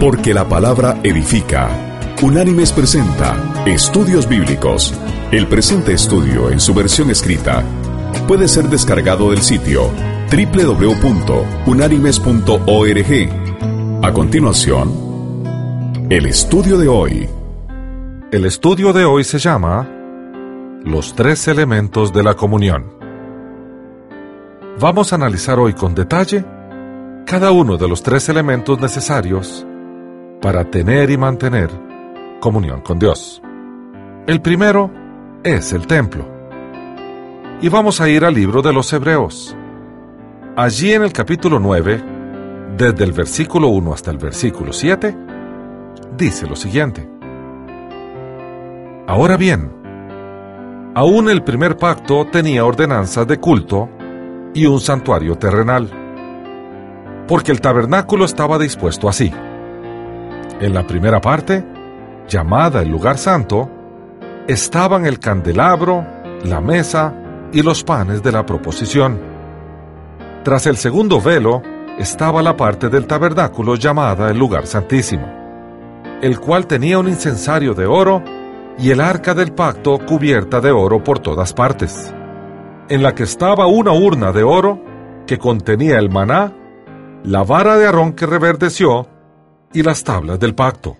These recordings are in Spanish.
Porque la palabra edifica. Unánimes presenta Estudios Bíblicos. El presente estudio en su versión escrita puede ser descargado del sitio www.unánimes.org. A continuación, el estudio de hoy. El estudio de hoy se llama Los tres elementos de la comunión. Vamos a analizar hoy con detalle cada uno de los tres elementos necesarios para tener y mantener comunión con Dios. El primero es el templo. Y vamos a ir al libro de los Hebreos. Allí en el capítulo 9, desde el versículo 1 hasta el versículo 7, dice lo siguiente. Ahora bien, aún el primer pacto tenía ordenanzas de culto y un santuario terrenal, porque el tabernáculo estaba dispuesto así en la primera parte, llamada el lugar santo, estaban el candelabro, la mesa y los panes de la proposición. Tras el segundo velo estaba la parte del tabernáculo llamada el lugar santísimo, el cual tenía un incensario de oro y el arca del pacto cubierta de oro por todas partes, en la que estaba una urna de oro que contenía el maná, la vara de Aarón que reverdeció y las tablas del pacto,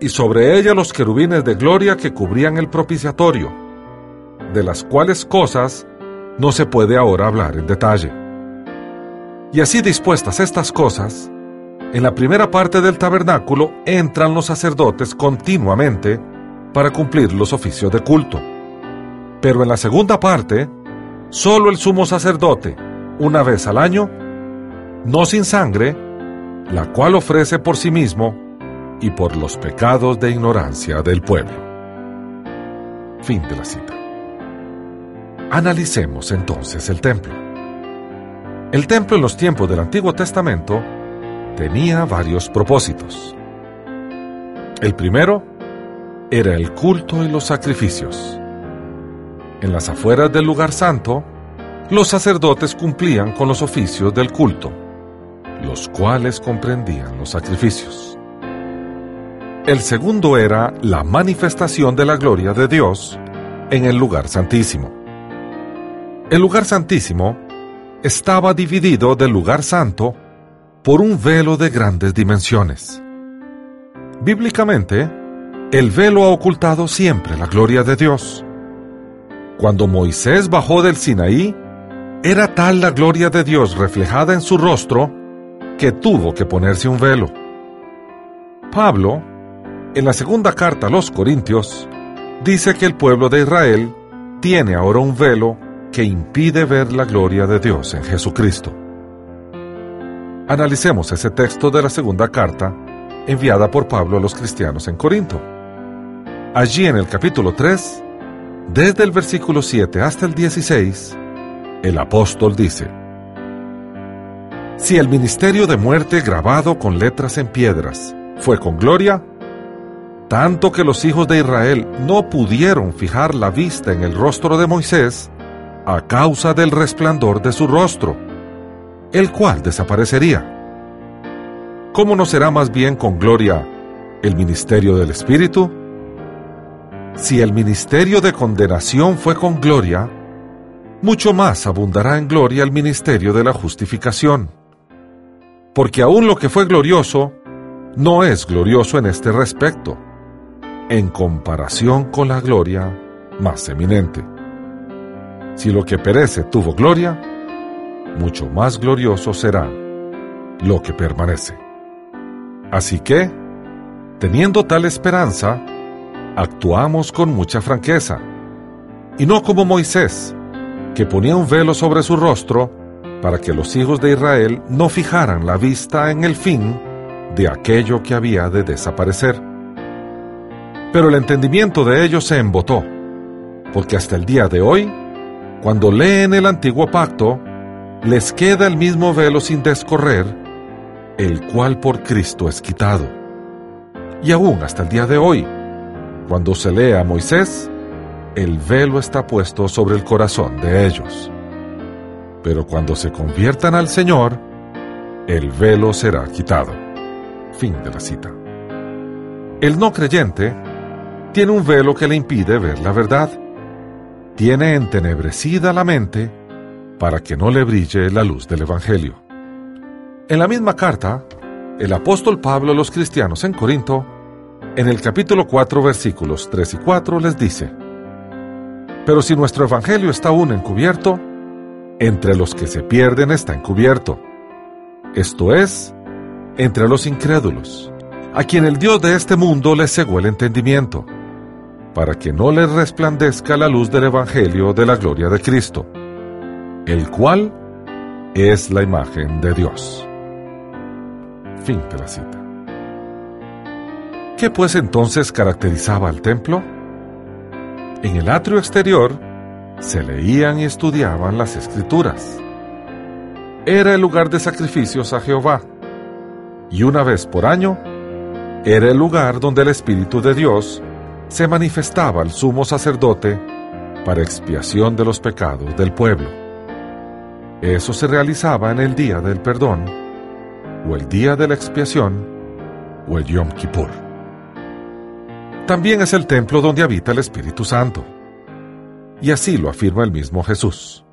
y sobre ella los querubines de gloria que cubrían el propiciatorio, de las cuales cosas no se puede ahora hablar en detalle. Y así dispuestas estas cosas, en la primera parte del tabernáculo entran los sacerdotes continuamente para cumplir los oficios de culto. Pero en la segunda parte, solo el sumo sacerdote, una vez al año, no sin sangre, la cual ofrece por sí mismo y por los pecados de ignorancia del pueblo. Fin de la cita. Analicemos entonces el templo. El templo en los tiempos del Antiguo Testamento tenía varios propósitos. El primero era el culto y los sacrificios. En las afueras del lugar santo, los sacerdotes cumplían con los oficios del culto los cuales comprendían los sacrificios. El segundo era la manifestación de la gloria de Dios en el lugar santísimo. El lugar santísimo estaba dividido del lugar santo por un velo de grandes dimensiones. Bíblicamente, el velo ha ocultado siempre la gloria de Dios. Cuando Moisés bajó del Sinaí, era tal la gloria de Dios reflejada en su rostro que tuvo que ponerse un velo. Pablo, en la segunda carta a los Corintios, dice que el pueblo de Israel tiene ahora un velo que impide ver la gloria de Dios en Jesucristo. Analicemos ese texto de la segunda carta enviada por Pablo a los cristianos en Corinto. Allí en el capítulo 3, desde el versículo 7 hasta el 16, el apóstol dice, si el ministerio de muerte grabado con letras en piedras fue con gloria, tanto que los hijos de Israel no pudieron fijar la vista en el rostro de Moisés a causa del resplandor de su rostro, el cual desaparecería. ¿Cómo no será más bien con gloria el ministerio del Espíritu? Si el ministerio de condenación fue con gloria, mucho más abundará en gloria el ministerio de la justificación porque aún lo que fue glorioso no es glorioso en este respecto, en comparación con la gloria más eminente. Si lo que perece tuvo gloria, mucho más glorioso será lo que permanece. Así que, teniendo tal esperanza, actuamos con mucha franqueza, y no como Moisés, que ponía un velo sobre su rostro para que los hijos de Israel no fijaran la vista en el fin de aquello que había de desaparecer. Pero el entendimiento de ellos se embotó, porque hasta el día de hoy, cuando leen el antiguo pacto, les queda el mismo velo sin descorrer, el cual por Cristo es quitado. Y aún hasta el día de hoy, cuando se lee a Moisés, el velo está puesto sobre el corazón de ellos pero cuando se conviertan al Señor, el velo será quitado. Fin de la cita. El no creyente tiene un velo que le impide ver la verdad. Tiene entenebrecida la mente para que no le brille la luz del Evangelio. En la misma carta, el apóstol Pablo a los cristianos en Corinto, en el capítulo 4 versículos 3 y 4 les dice, Pero si nuestro Evangelio está aún encubierto, entre los que se pierden está encubierto. Esto es, entre los incrédulos, a quien el Dios de este mundo les cegó el entendimiento, para que no les resplandezca la luz del Evangelio de la gloria de Cristo, el cual es la imagen de Dios. Fin de la cita. ¿Qué pues entonces caracterizaba al templo? En el atrio exterior se leían y estudiaban las escrituras. Era el lugar de sacrificios a Jehová y una vez por año era el lugar donde el Espíritu de Dios se manifestaba al sumo sacerdote para expiación de los pecados del pueblo. Eso se realizaba en el día del perdón, o el día de la expiación, o el Yom Kippur. También es el templo donde habita el Espíritu Santo. Y así lo afirma el mismo Jesús.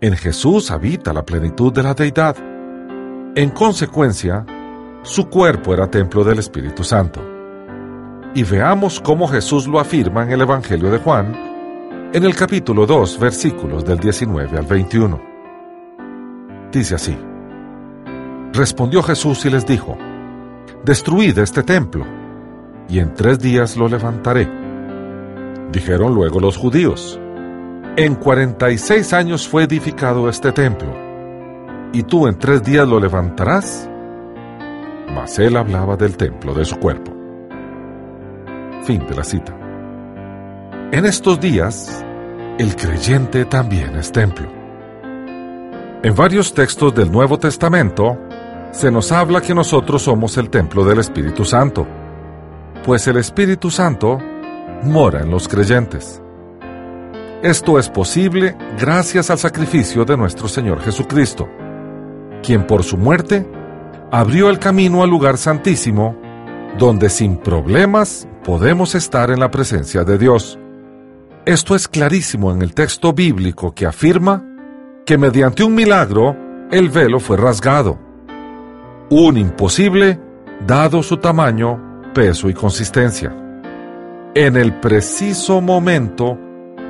En Jesús habita la plenitud de la deidad en consecuencia, su cuerpo era templo del Espíritu Santo. Y veamos cómo Jesús lo afirma en el Evangelio de Juan, en el capítulo 2, versículos del 19 al 21. Dice así, Respondió Jesús y les dijo, Destruid este templo, y en tres días lo levantaré. Dijeron luego los judíos, En cuarenta y seis años fue edificado este templo y tú en tres días lo levantarás. Mas él hablaba del templo de su cuerpo. Fin de la cita. En estos días, el creyente también es templo. En varios textos del Nuevo Testamento, se nos habla que nosotros somos el templo del Espíritu Santo, pues el Espíritu Santo mora en los creyentes. Esto es posible gracias al sacrificio de nuestro Señor Jesucristo quien por su muerte abrió el camino al lugar santísimo, donde sin problemas podemos estar en la presencia de Dios. Esto es clarísimo en el texto bíblico que afirma que mediante un milagro el velo fue rasgado. Un imposible dado su tamaño, peso y consistencia. En el preciso momento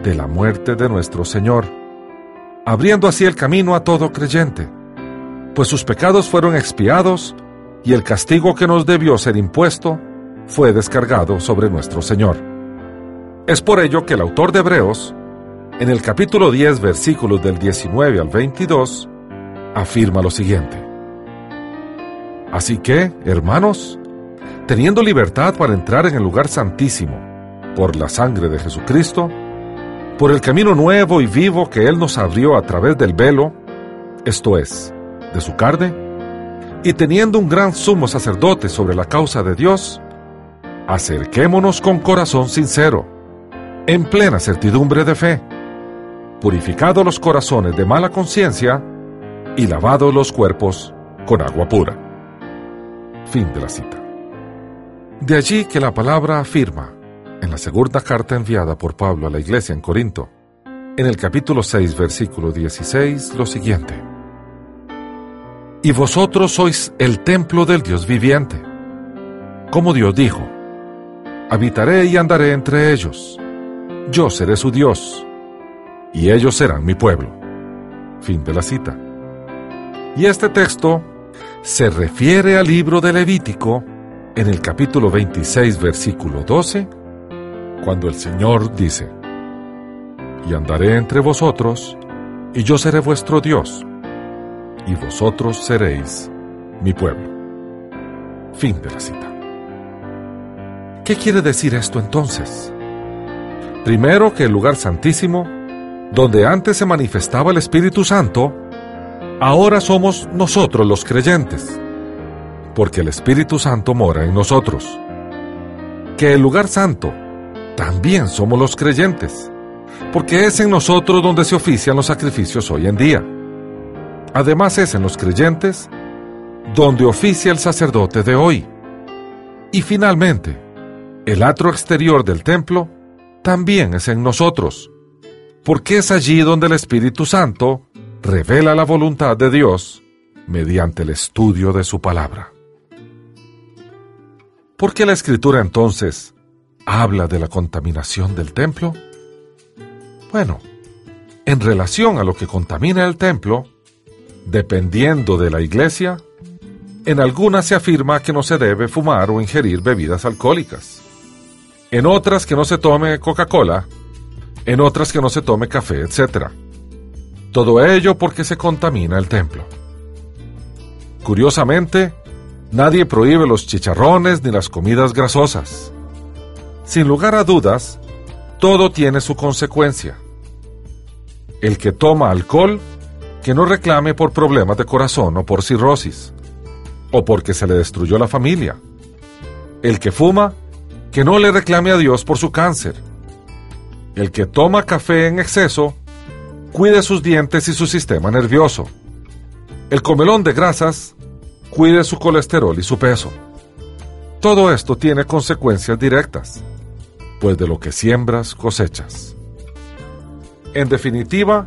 de la muerte de nuestro Señor, abriendo así el camino a todo creyente pues sus pecados fueron expiados y el castigo que nos debió ser impuesto fue descargado sobre nuestro Señor. Es por ello que el autor de Hebreos, en el capítulo 10 versículos del 19 al 22, afirma lo siguiente. Así que, hermanos, teniendo libertad para entrar en el lugar santísimo, por la sangre de Jesucristo, por el camino nuevo y vivo que Él nos abrió a través del velo, esto es, de su carne, y teniendo un gran sumo sacerdote sobre la causa de Dios, acerquémonos con corazón sincero, en plena certidumbre de fe, purificado los corazones de mala conciencia y lavado los cuerpos con agua pura. Fin de la cita. De allí que la palabra afirma, en la segunda carta enviada por Pablo a la iglesia en Corinto, en el capítulo 6, versículo 16, lo siguiente y vosotros sois el templo del Dios viviente. Como Dios dijo, habitaré y andaré entre ellos, yo seré su Dios, y ellos serán mi pueblo. Fin de la cita. Y este texto se refiere al libro de Levítico en el capítulo 26, versículo 12, cuando el Señor dice, y andaré entre vosotros, y yo seré vuestro Dios, y vosotros seréis mi pueblo. Fin de la cita. ¿Qué quiere decir esto entonces? Primero que el lugar santísimo, donde antes se manifestaba el Espíritu Santo, ahora somos nosotros los creyentes, porque el Espíritu Santo mora en nosotros. Que el lugar santo, también somos los creyentes, porque es en nosotros donde se ofician los sacrificios hoy en día. Además es en los creyentes donde oficia el sacerdote de hoy. Y finalmente, el atro exterior del templo también es en nosotros, porque es allí donde el Espíritu Santo revela la voluntad de Dios mediante el estudio de su palabra. ¿Por qué la escritura entonces habla de la contaminación del templo? Bueno, en relación a lo que contamina el templo, dependiendo de la iglesia, en algunas se afirma que no se debe fumar o ingerir bebidas alcohólicas. En otras que no se tome Coca-Cola, en otras que no se tome café, etc. Todo ello porque se contamina el templo. Curiosamente, nadie prohíbe los chicharrones ni las comidas grasosas. Sin lugar a dudas, todo tiene su consecuencia. El que toma alcohol, que no reclame por problemas de corazón o por cirrosis, o porque se le destruyó la familia. El que fuma, que no le reclame a Dios por su cáncer. El que toma café en exceso, cuide sus dientes y su sistema nervioso. El comelón de grasas, cuide su colesterol y su peso. Todo esto tiene consecuencias directas, pues de lo que siembras cosechas. En definitiva,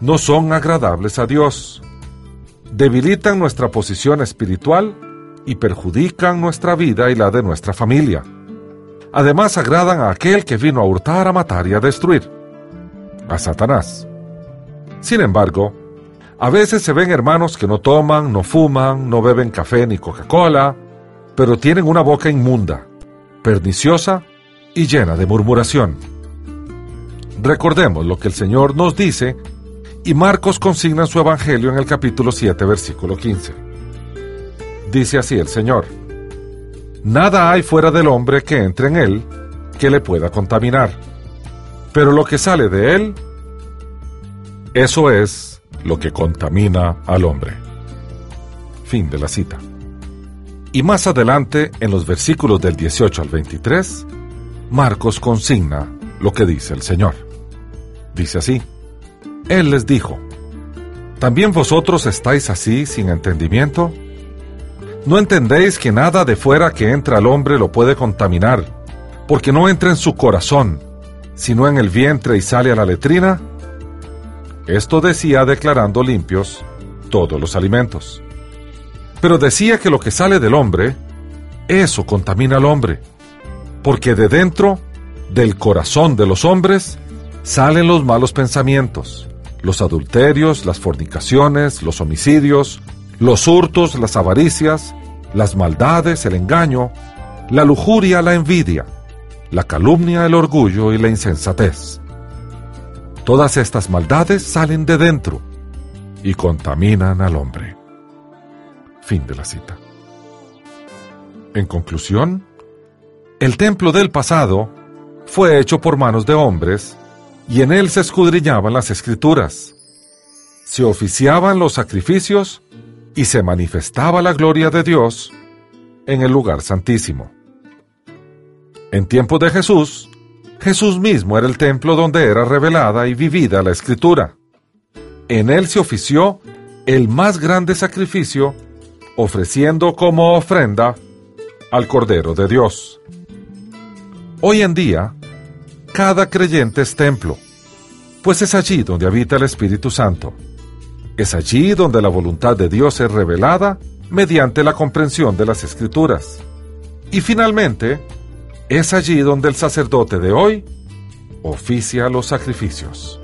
no son agradables a Dios. Debilitan nuestra posición espiritual y perjudican nuestra vida y la de nuestra familia. Además agradan a aquel que vino a hurtar, a matar y a destruir, a Satanás. Sin embargo, a veces se ven hermanos que no toman, no fuman, no beben café ni Coca-Cola, pero tienen una boca inmunda, perniciosa y llena de murmuración. Recordemos lo que el Señor nos dice y Marcos consigna en su Evangelio en el capítulo 7, versículo 15. Dice así el Señor, Nada hay fuera del hombre que entre en él que le pueda contaminar, pero lo que sale de él, eso es lo que contamina al hombre. Fin de la cita. Y más adelante, en los versículos del 18 al 23, Marcos consigna lo que dice el Señor. Dice así, Él les dijo, ¿también vosotros estáis así sin entendimiento? ¿No entendéis que nada de fuera que entra al hombre lo puede contaminar, porque no entra en su corazón, sino en el vientre y sale a la letrina? Esto decía declarando limpios todos los alimentos. Pero decía que lo que sale del hombre, eso contamina al hombre, porque de dentro, del corazón de los hombres, salen los malos pensamientos, los adulterios, las fornicaciones, los homicidios, los hurtos, las avaricias, las maldades, el engaño, la lujuria, la envidia, la calumnia, el orgullo y la insensatez. Todas estas maldades salen de dentro y contaminan al hombre. Fin de la cita. En conclusión, el templo del pasado fue hecho por manos de hombres y en él se escudriñaban las escrituras. Se oficiaban los sacrificios y se manifestaba la gloria de Dios en el lugar santísimo. En tiempo de Jesús, Jesús mismo era el templo donde era revelada y vivida la escritura. En él se ofició el más grande sacrificio, ofreciendo como ofrenda al Cordero de Dios. Hoy en día, cada creyente es templo, pues es allí donde habita el Espíritu Santo. Es allí donde la voluntad de Dios es revelada mediante la comprensión de las Escrituras. Y finalmente, es allí donde el sacerdote de hoy oficia los sacrificios.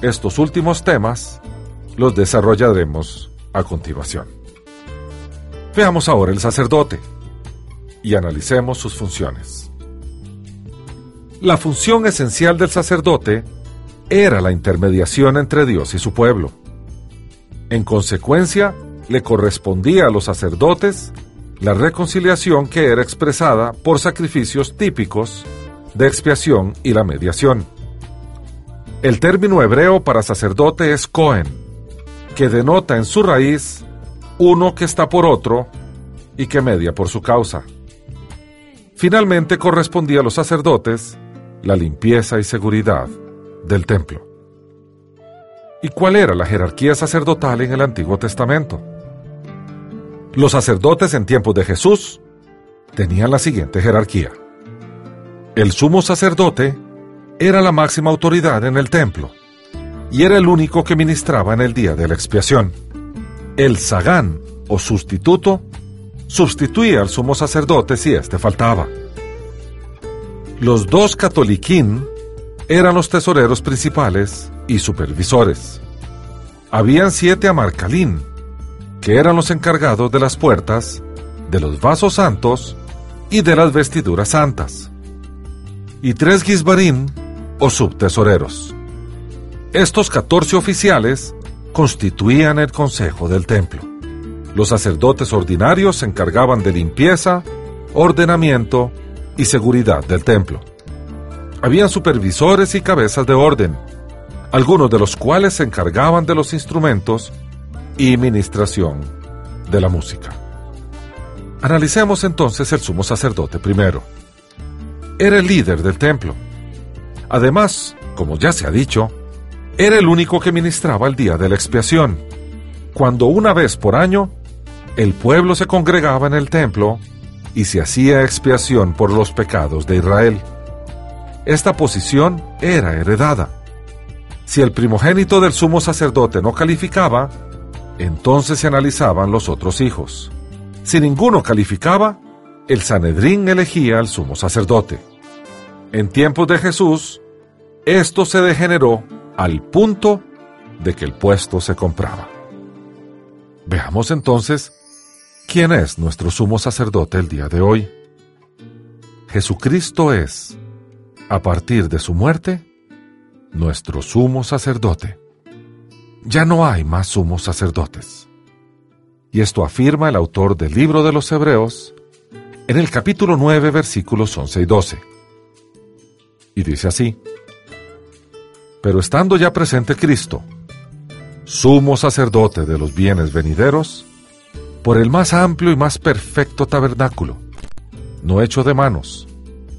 Estos últimos temas los desarrollaremos a continuación. Veamos ahora el sacerdote y analicemos sus funciones. La función esencial del sacerdote era la intermediación entre Dios y su pueblo. En consecuencia, le correspondía a los sacerdotes la reconciliación que era expresada por sacrificios típicos de expiación y la mediación. El término hebreo para sacerdote es Cohen, que denota en su raíz uno que está por otro y que media por su causa. Finalmente correspondía a los sacerdotes la limpieza y seguridad del templo. ¿Y cuál era la jerarquía sacerdotal en el Antiguo Testamento? Los sacerdotes en tiempos de Jesús tenían la siguiente jerarquía. El sumo sacerdote era la máxima autoridad en el templo y era el único que ministraba en el día de la expiación. El sagán o sustituto sustituía al sumo sacerdote si éste faltaba. Los dos catoliquín eran los tesoreros principales y supervisores. Habían siete amarcalín, que eran los encargados de las puertas, de los vasos santos y de las vestiduras santas. Y tres gisbarín o subtesoreros. Estos catorce oficiales constituían el consejo del templo. Los sacerdotes ordinarios se encargaban de limpieza, ordenamiento y seguridad del templo. Habían supervisores y cabezas de orden, algunos de los cuales se encargaban de los instrumentos y ministración de la música. Analicemos entonces el sumo sacerdote primero. Era el líder del templo. Además, como ya se ha dicho, era el único que ministraba el día de la expiación, cuando una vez por año el pueblo se congregaba en el templo y se hacía expiación por los pecados de Israel. Esta posición era heredada. Si el primogénito del sumo sacerdote no calificaba, entonces se analizaban los otros hijos. Si ninguno calificaba, el Sanedrín elegía al sumo sacerdote. En tiempos de Jesús, esto se degeneró al punto de que el puesto se compraba. Veamos entonces quién es nuestro sumo sacerdote el día de hoy. Jesucristo es, a partir de su muerte, nuestro sumo sacerdote ya no hay más sumos sacerdotes. Y esto afirma el autor del libro de los Hebreos en el capítulo 9 versículos 11 y 12. Y dice así, Pero estando ya presente Cristo, sumo sacerdote de los bienes venideros, por el más amplio y más perfecto tabernáculo, no hecho de manos,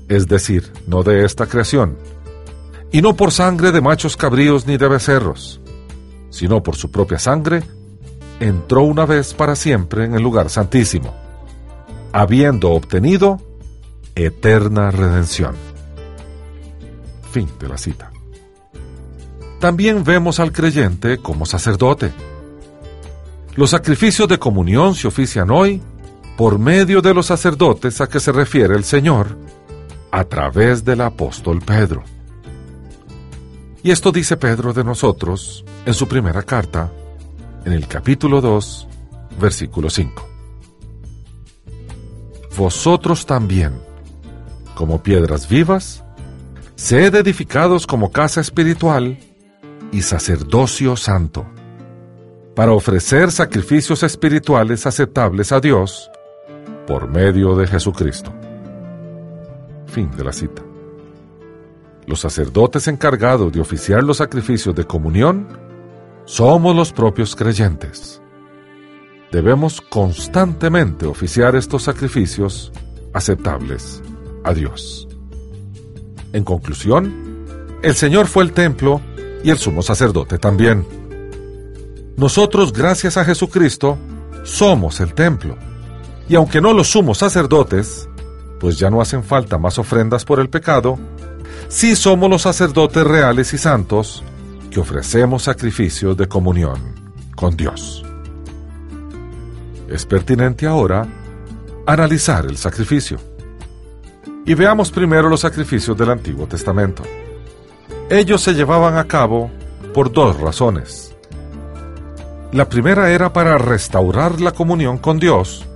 es decir, no de esta creación, y no por sangre de machos cabríos ni de becerros, sino por su propia sangre, entró una vez para siempre en el lugar santísimo, habiendo obtenido eterna redención. Fin de la cita. También vemos al creyente como sacerdote. Los sacrificios de comunión se ofician hoy por medio de los sacerdotes a que se refiere el Señor a través del apóstol Pedro. Y esto dice Pedro de nosotros en su primera carta, en el capítulo 2, versículo 5. Vosotros también, como piedras vivas, sed edificados como casa espiritual y sacerdocio santo, para ofrecer sacrificios espirituales aceptables a Dios por medio de Jesucristo. Fin de la cita. Los sacerdotes encargados de oficiar los sacrificios de comunión somos los propios creyentes. Debemos constantemente oficiar estos sacrificios aceptables a Dios. En conclusión, el Señor fue el templo y el sumo sacerdote también. Nosotros, gracias a Jesucristo, somos el templo. Y aunque no los sumos sacerdotes, pues ya no hacen falta más ofrendas por el pecado, sí somos los sacerdotes reales y santos que ofrecemos sacrificios de comunión con Dios. Es pertinente ahora analizar el sacrificio. Y veamos primero los sacrificios del Antiguo Testamento. Ellos se llevaban a cabo por dos razones. La primera era para restaurar la comunión con Dios,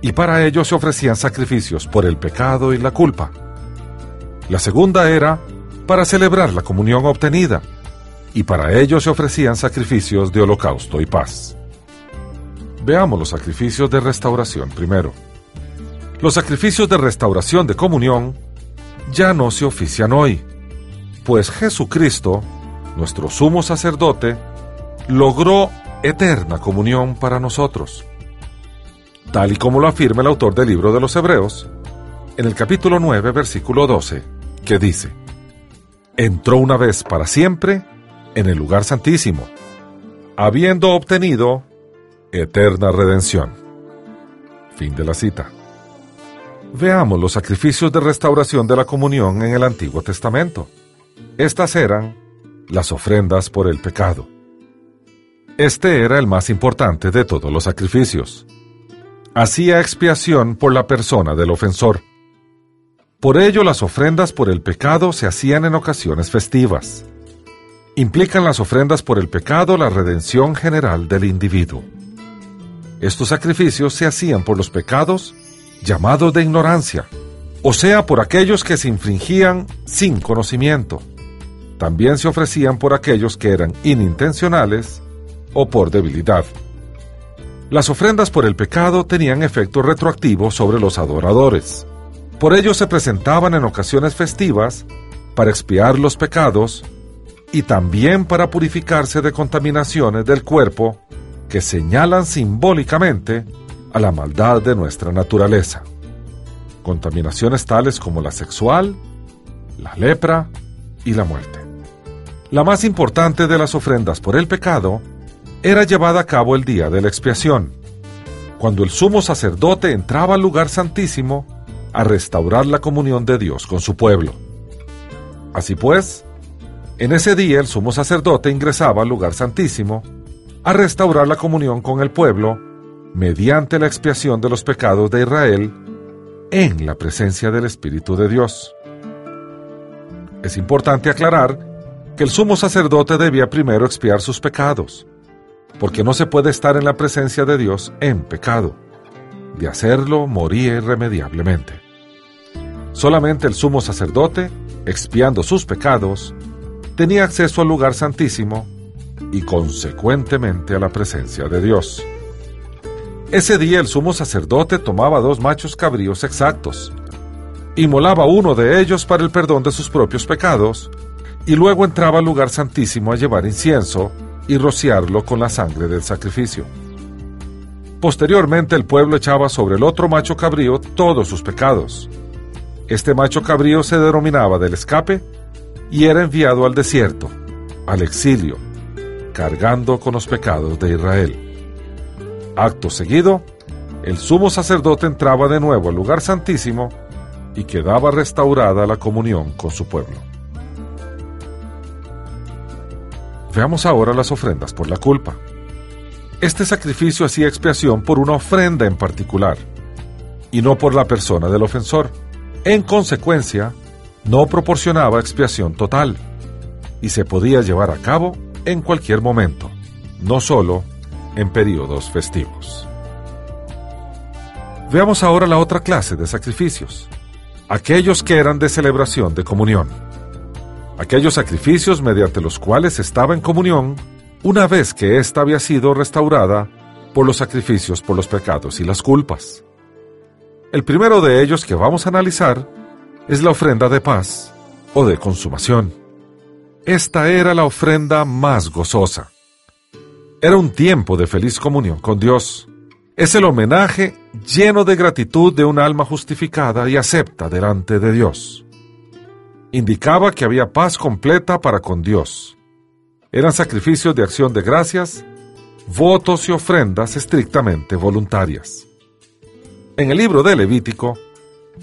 y para ello se ofrecían sacrificios por el pecado y la culpa. La segunda era para celebrar la comunión obtenida, y para ello se ofrecían sacrificios de holocausto y paz. Veamos los sacrificios de restauración primero. Los sacrificios de restauración de comunión ya no se ofician hoy, pues Jesucristo, nuestro sumo sacerdote, logró eterna comunión para nosotros. Tal y como lo afirma el autor del libro de los Hebreos, en el capítulo 9, versículo 12, que dice, entró una vez para siempre en el lugar santísimo, habiendo obtenido eterna redención. Fin de la cita. Veamos los sacrificios de restauración de la comunión en el Antiguo Testamento. Estas eran las ofrendas por el pecado. Este era el más importante de todos los sacrificios. Hacía expiación por la persona del ofensor. Por ello las ofrendas por el pecado se hacían en ocasiones festivas. Implican las ofrendas por el pecado la redención general del individuo. Estos sacrificios se hacían por los pecados llamados de ignorancia, o sea, por aquellos que se infringían sin conocimiento. También se ofrecían por aquellos que eran inintencionales o por debilidad. Las ofrendas por el pecado tenían efecto retroactivo sobre los adoradores. Por ello se presentaban en ocasiones festivas para expiar los pecados y también para purificarse de contaminaciones del cuerpo que señalan simbólicamente a la maldad de nuestra naturaleza. Contaminaciones tales como la sexual, la lepra y la muerte. La más importante de las ofrendas por el pecado era llevada a cabo el día de la expiación, cuando el sumo sacerdote entraba al lugar santísimo a restaurar la comunión de Dios con su pueblo. Así pues, en ese día el sumo sacerdote ingresaba al lugar santísimo a restaurar la comunión con el pueblo mediante la expiación de los pecados de Israel en la presencia del Espíritu de Dios. Es importante aclarar que el sumo sacerdote debía primero expiar sus pecados, porque no se puede estar en la presencia de Dios en pecado. De hacerlo, moría irremediablemente. Solamente el sumo sacerdote, expiando sus pecados, tenía acceso al lugar santísimo y consecuentemente a la presencia de Dios. Ese día el sumo sacerdote tomaba dos machos cabríos exactos, inmolaba uno de ellos para el perdón de sus propios pecados, y luego entraba al lugar santísimo a llevar incienso y rociarlo con la sangre del sacrificio. Posteriormente el pueblo echaba sobre el otro macho cabrío todos sus pecados. Este macho cabrío se denominaba del escape y era enviado al desierto, al exilio, cargando con los pecados de Israel. Acto seguido, el sumo sacerdote entraba de nuevo al lugar santísimo y quedaba restaurada la comunión con su pueblo. Veamos ahora las ofrendas por la culpa. Este sacrificio hacía expiación por una ofrenda en particular, y no por la persona del ofensor. En consecuencia, no proporcionaba expiación total, y se podía llevar a cabo en cualquier momento, no solo en periodos festivos. Veamos ahora la otra clase de sacrificios, aquellos que eran de celebración de comunión, aquellos sacrificios mediante los cuales estaba en comunión una vez que ésta había sido restaurada por los sacrificios por los pecados y las culpas. El primero de ellos que vamos a analizar es la ofrenda de paz o de consumación. Esta era la ofrenda más gozosa. Era un tiempo de feliz comunión con Dios. Es el homenaje lleno de gratitud de un alma justificada y acepta delante de Dios. Indicaba que había paz completa para con Dios. Eran sacrificios de acción de gracias, votos y ofrendas estrictamente voluntarias. En el libro de Levítico,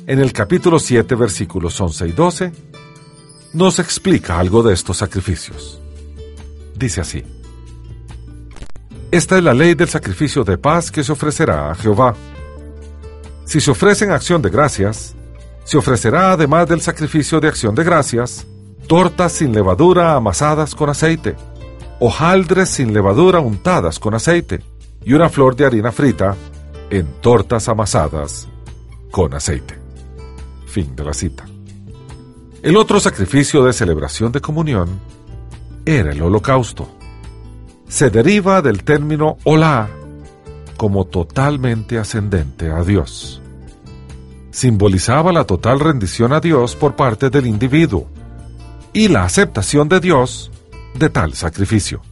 en el capítulo 7, versículos 11 y 12, nos explica algo de estos sacrificios. Dice así, Esta es la ley del sacrificio de paz que se ofrecerá a Jehová. Si se ofrece en acción de gracias, se ofrecerá además del sacrificio de acción de gracias, tortas sin levadura amasadas con aceite, hojaldres sin levadura untadas con aceite, y una flor de harina frita en tortas amasadas con aceite. Fin de la cita. El otro sacrificio de celebración de comunión era el holocausto. Se deriva del término hola como totalmente ascendente a Dios. Simbolizaba la total rendición a Dios por parte del individuo y la aceptación de Dios de tal sacrificio.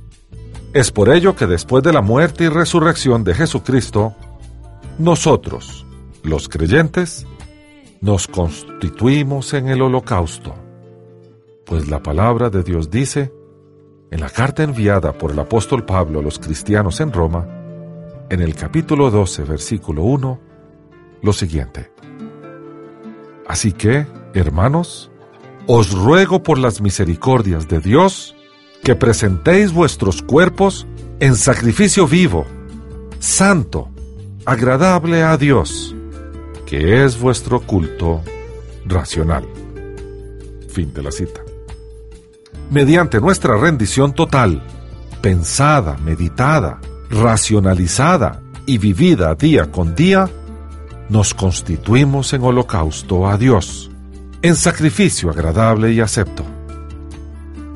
Es por ello que después de la muerte y resurrección de Jesucristo, nosotros, los creyentes, nos constituimos en el holocausto. Pues la palabra de Dios dice, en la carta enviada por el apóstol Pablo a los cristianos en Roma, en el capítulo 12, versículo 1, lo siguiente. Así que, hermanos, os ruego por las misericordias de Dios que presentéis vuestros cuerpos en sacrificio vivo, santo, agradable a Dios, que es vuestro culto racional. Fin de la cita. Mediante nuestra rendición total, pensada, meditada, racionalizada y vivida día con día, nos constituimos en holocausto a Dios, en sacrificio agradable y acepto.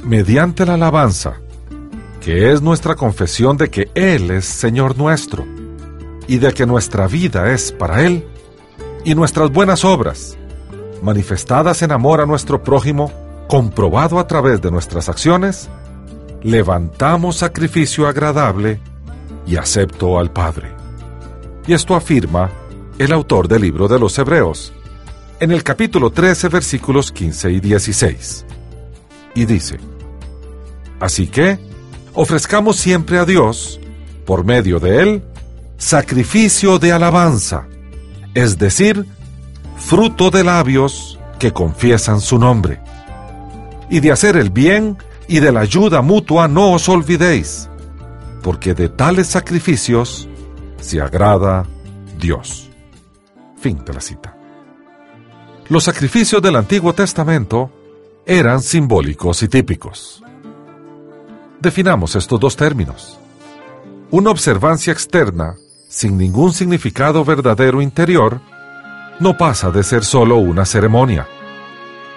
Mediante la alabanza, que es nuestra confesión de que Él es Señor nuestro, y de que nuestra vida es para Él, y nuestras buenas obras, manifestadas en amor a nuestro prójimo, comprobado a través de nuestras acciones, levantamos sacrificio agradable y acepto al Padre. Y esto afirma el autor del libro de los Hebreos, en el capítulo 13, versículos 15 y 16. Y dice, Así que, ofrezcamos siempre a Dios, por medio de Él, sacrificio de alabanza, es decir, fruto de labios que confiesan su nombre. Y de hacer el bien y de la ayuda mutua no os olvidéis, porque de tales sacrificios se agrada Dios. Fin de la cita. Los sacrificios del Antiguo Testamento eran simbólicos y típicos. Definamos estos dos términos. Una observancia externa, sin ningún significado verdadero interior, no pasa de ser solo una ceremonia.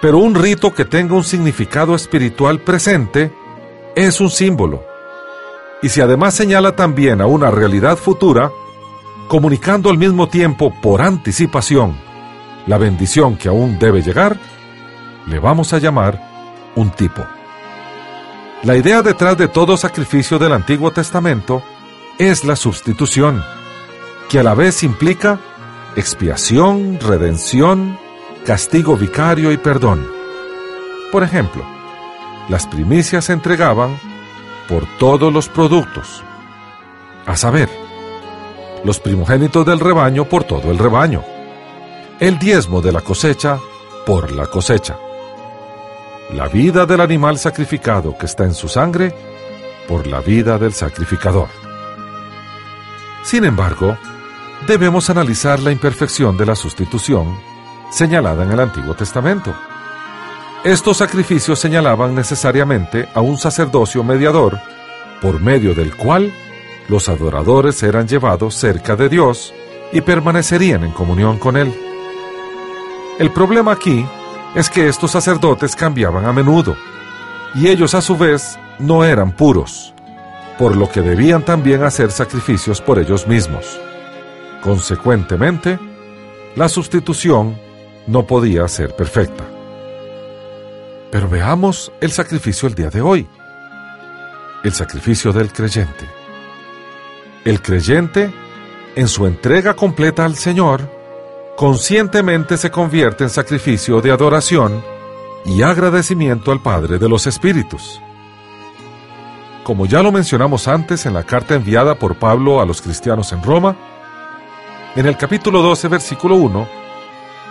Pero un rito que tenga un significado espiritual presente es un símbolo. Y si además señala también a una realidad futura, comunicando al mismo tiempo por anticipación la bendición que aún debe llegar, le vamos a llamar un tipo. La idea detrás de todo sacrificio del Antiguo Testamento es la sustitución, que a la vez implica expiación, redención, castigo vicario y perdón. Por ejemplo, las primicias se entregaban por todos los productos, a saber, los primogénitos del rebaño por todo el rebaño, el diezmo de la cosecha por la cosecha, la vida del animal sacrificado que está en su sangre por la vida del sacrificador. Sin embargo, debemos analizar la imperfección de la sustitución señalada en el Antiguo Testamento. Estos sacrificios señalaban necesariamente a un sacerdocio mediador, por medio del cual los adoradores eran llevados cerca de Dios y permanecerían en comunión con Él. El problema aquí es que estos sacerdotes cambiaban a menudo, y ellos a su vez no eran puros, por lo que debían también hacer sacrificios por ellos mismos. Consecuentemente, la sustitución no podía ser perfecta. Pero veamos el sacrificio el día de hoy, el sacrificio del creyente. El creyente, en su entrega completa al Señor, conscientemente se convierte en sacrificio de adoración y agradecimiento al Padre de los Espíritus. Como ya lo mencionamos antes en la carta enviada por Pablo a los cristianos en Roma, en el capítulo 12, versículo 1,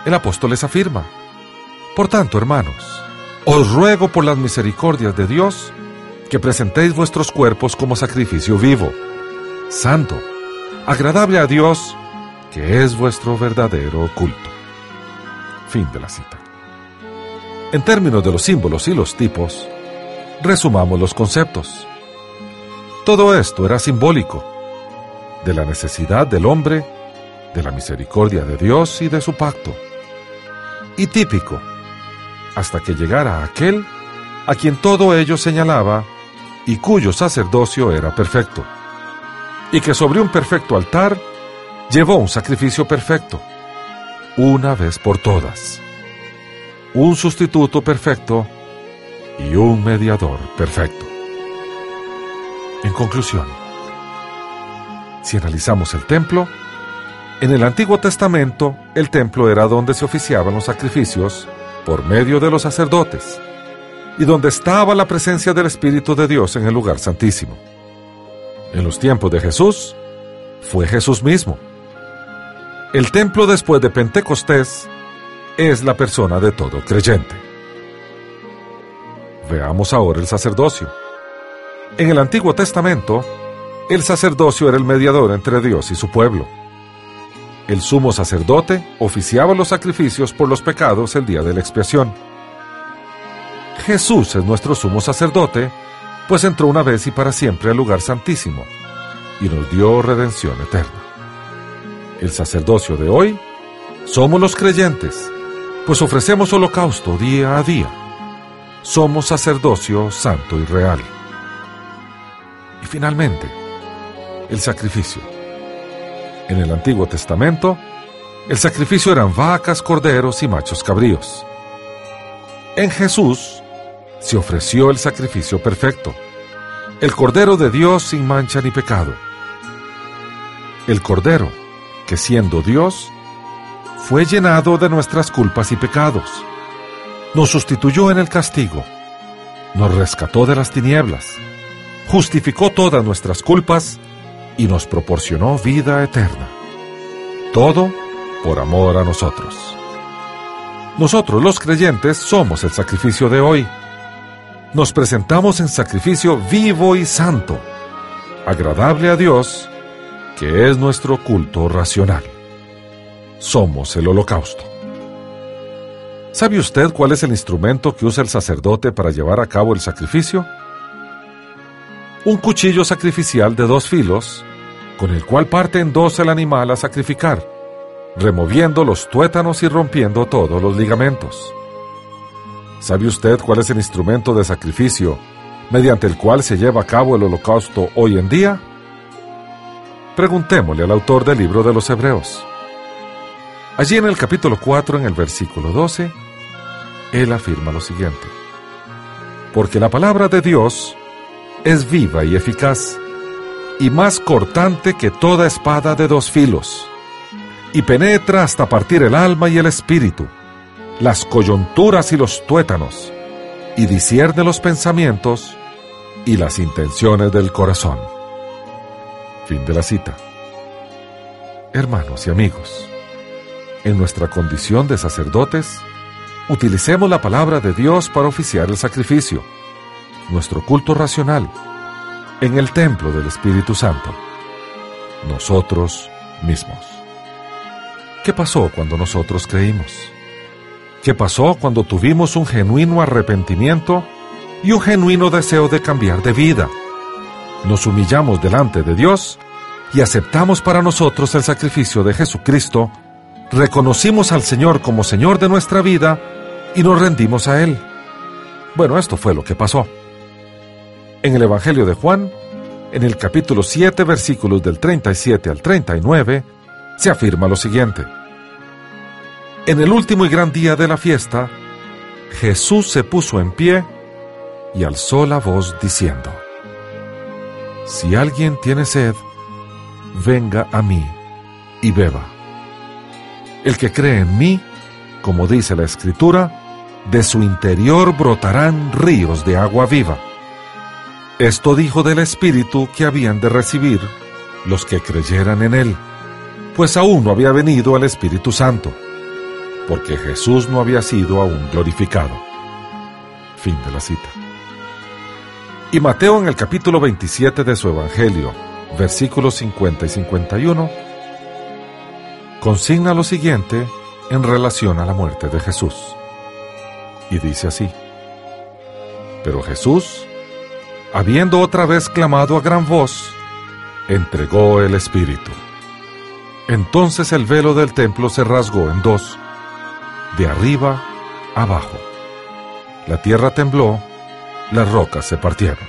el apóstol les afirma, Por tanto, hermanos, os ruego por las misericordias de Dios que presentéis vuestros cuerpos como sacrificio vivo, santo, agradable a Dios, que es vuestro verdadero culto. Fin de la cita. En términos de los símbolos y los tipos, resumamos los conceptos. Todo esto era simbólico de la necesidad del hombre de la misericordia de Dios y de su pacto. Y típico, hasta que llegara aquel a quien todo ello señalaba y cuyo sacerdocio era perfecto, y que sobre un perfecto altar llevó un sacrificio perfecto, una vez por todas, un sustituto perfecto y un mediador perfecto. En conclusión, si analizamos el templo, en el Antiguo Testamento, el templo era donde se oficiaban los sacrificios por medio de los sacerdotes y donde estaba la presencia del Espíritu de Dios en el lugar santísimo. En los tiempos de Jesús, fue Jesús mismo. El templo después de Pentecostés es la persona de todo creyente. Veamos ahora el sacerdocio. En el Antiguo Testamento, el sacerdocio era el mediador entre Dios y su pueblo. El sumo sacerdote oficiaba los sacrificios por los pecados el día de la expiación. Jesús es nuestro sumo sacerdote, pues entró una vez y para siempre al lugar santísimo y nos dio redención eterna. El sacerdocio de hoy somos los creyentes, pues ofrecemos holocausto día a día. Somos sacerdocio santo y real. Y finalmente, el sacrificio. En el Antiguo Testamento, el sacrificio eran vacas, corderos y machos cabríos. En Jesús se ofreció el sacrificio perfecto, el Cordero de Dios sin mancha ni pecado. El Cordero, que siendo Dios, fue llenado de nuestras culpas y pecados. Nos sustituyó en el castigo, nos rescató de las tinieblas, justificó todas nuestras culpas y nos proporcionó vida eterna. Todo por amor a nosotros. Nosotros los creyentes somos el sacrificio de hoy. Nos presentamos en sacrificio vivo y santo, agradable a Dios, que es nuestro culto racional. Somos el holocausto. ¿Sabe usted cuál es el instrumento que usa el sacerdote para llevar a cabo el sacrificio? Un cuchillo sacrificial de dos filos con el cual parte en dos el animal a sacrificar, removiendo los tuétanos y rompiendo todos los ligamentos. ¿Sabe usted cuál es el instrumento de sacrificio mediante el cual se lleva a cabo el holocausto hoy en día? Preguntémosle al autor del libro de los Hebreos. Allí en el capítulo 4, en el versículo 12, él afirma lo siguiente. Porque la palabra de Dios es viva y eficaz y más cortante que toda espada de dos filos, y penetra hasta partir el alma y el espíritu, las coyunturas y los tuétanos, y discierne los pensamientos y las intenciones del corazón. Fin de la cita. Hermanos y amigos, en nuestra condición de sacerdotes, utilicemos la palabra de Dios para oficiar el sacrificio, nuestro culto racional, en el templo del Espíritu Santo, nosotros mismos. ¿Qué pasó cuando nosotros creímos? ¿Qué pasó cuando tuvimos un genuino arrepentimiento y un genuino deseo de cambiar de vida? Nos humillamos delante de Dios y aceptamos para nosotros el sacrificio de Jesucristo, reconocimos al Señor como Señor de nuestra vida y nos rendimos a Él. Bueno, esto fue lo que pasó. En el Evangelio de Juan, en el capítulo 7, versículos del 37 al 39, se afirma lo siguiente. En el último y gran día de la fiesta, Jesús se puso en pie y alzó la voz diciendo, Si alguien tiene sed, venga a mí y beba. El que cree en mí, como dice la Escritura, de su interior brotarán ríos de agua viva. Esto dijo del Espíritu que habían de recibir los que creyeran en Él, pues aún no había venido el Espíritu Santo, porque Jesús no había sido aún glorificado. Fin de la cita. Y Mateo en el capítulo 27 de su Evangelio, versículos 50 y 51, consigna lo siguiente en relación a la muerte de Jesús. Y dice así, pero Jesús, habiendo otra vez clamado a gran voz, entregó el Espíritu. Entonces el velo del templo se rasgó en dos, de arriba abajo. La tierra tembló, las rocas se partieron.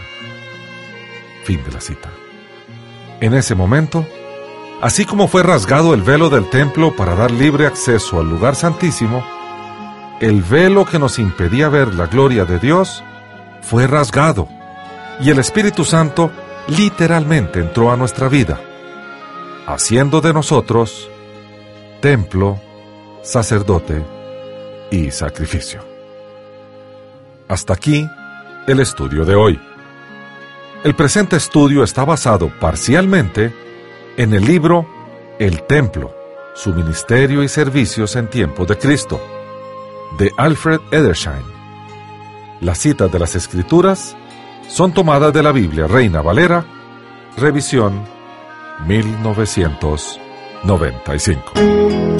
Fin de la cita. En ese momento, así como fue rasgado el velo del templo para dar libre acceso al lugar santísimo, el velo que nos impedía ver la gloria de Dios fue rasgado y el Espíritu Santo literalmente entró a nuestra vida, haciendo de nosotros templo, sacerdote y sacrificio. Hasta aquí el estudio de hoy. El presente estudio está basado parcialmente en el libro El Templo, su ministerio y servicios en tiempos de Cristo, de Alfred Edersheim. Las citas de las Escrituras son tomadas de la Biblia Reina Valera, revisión 1995.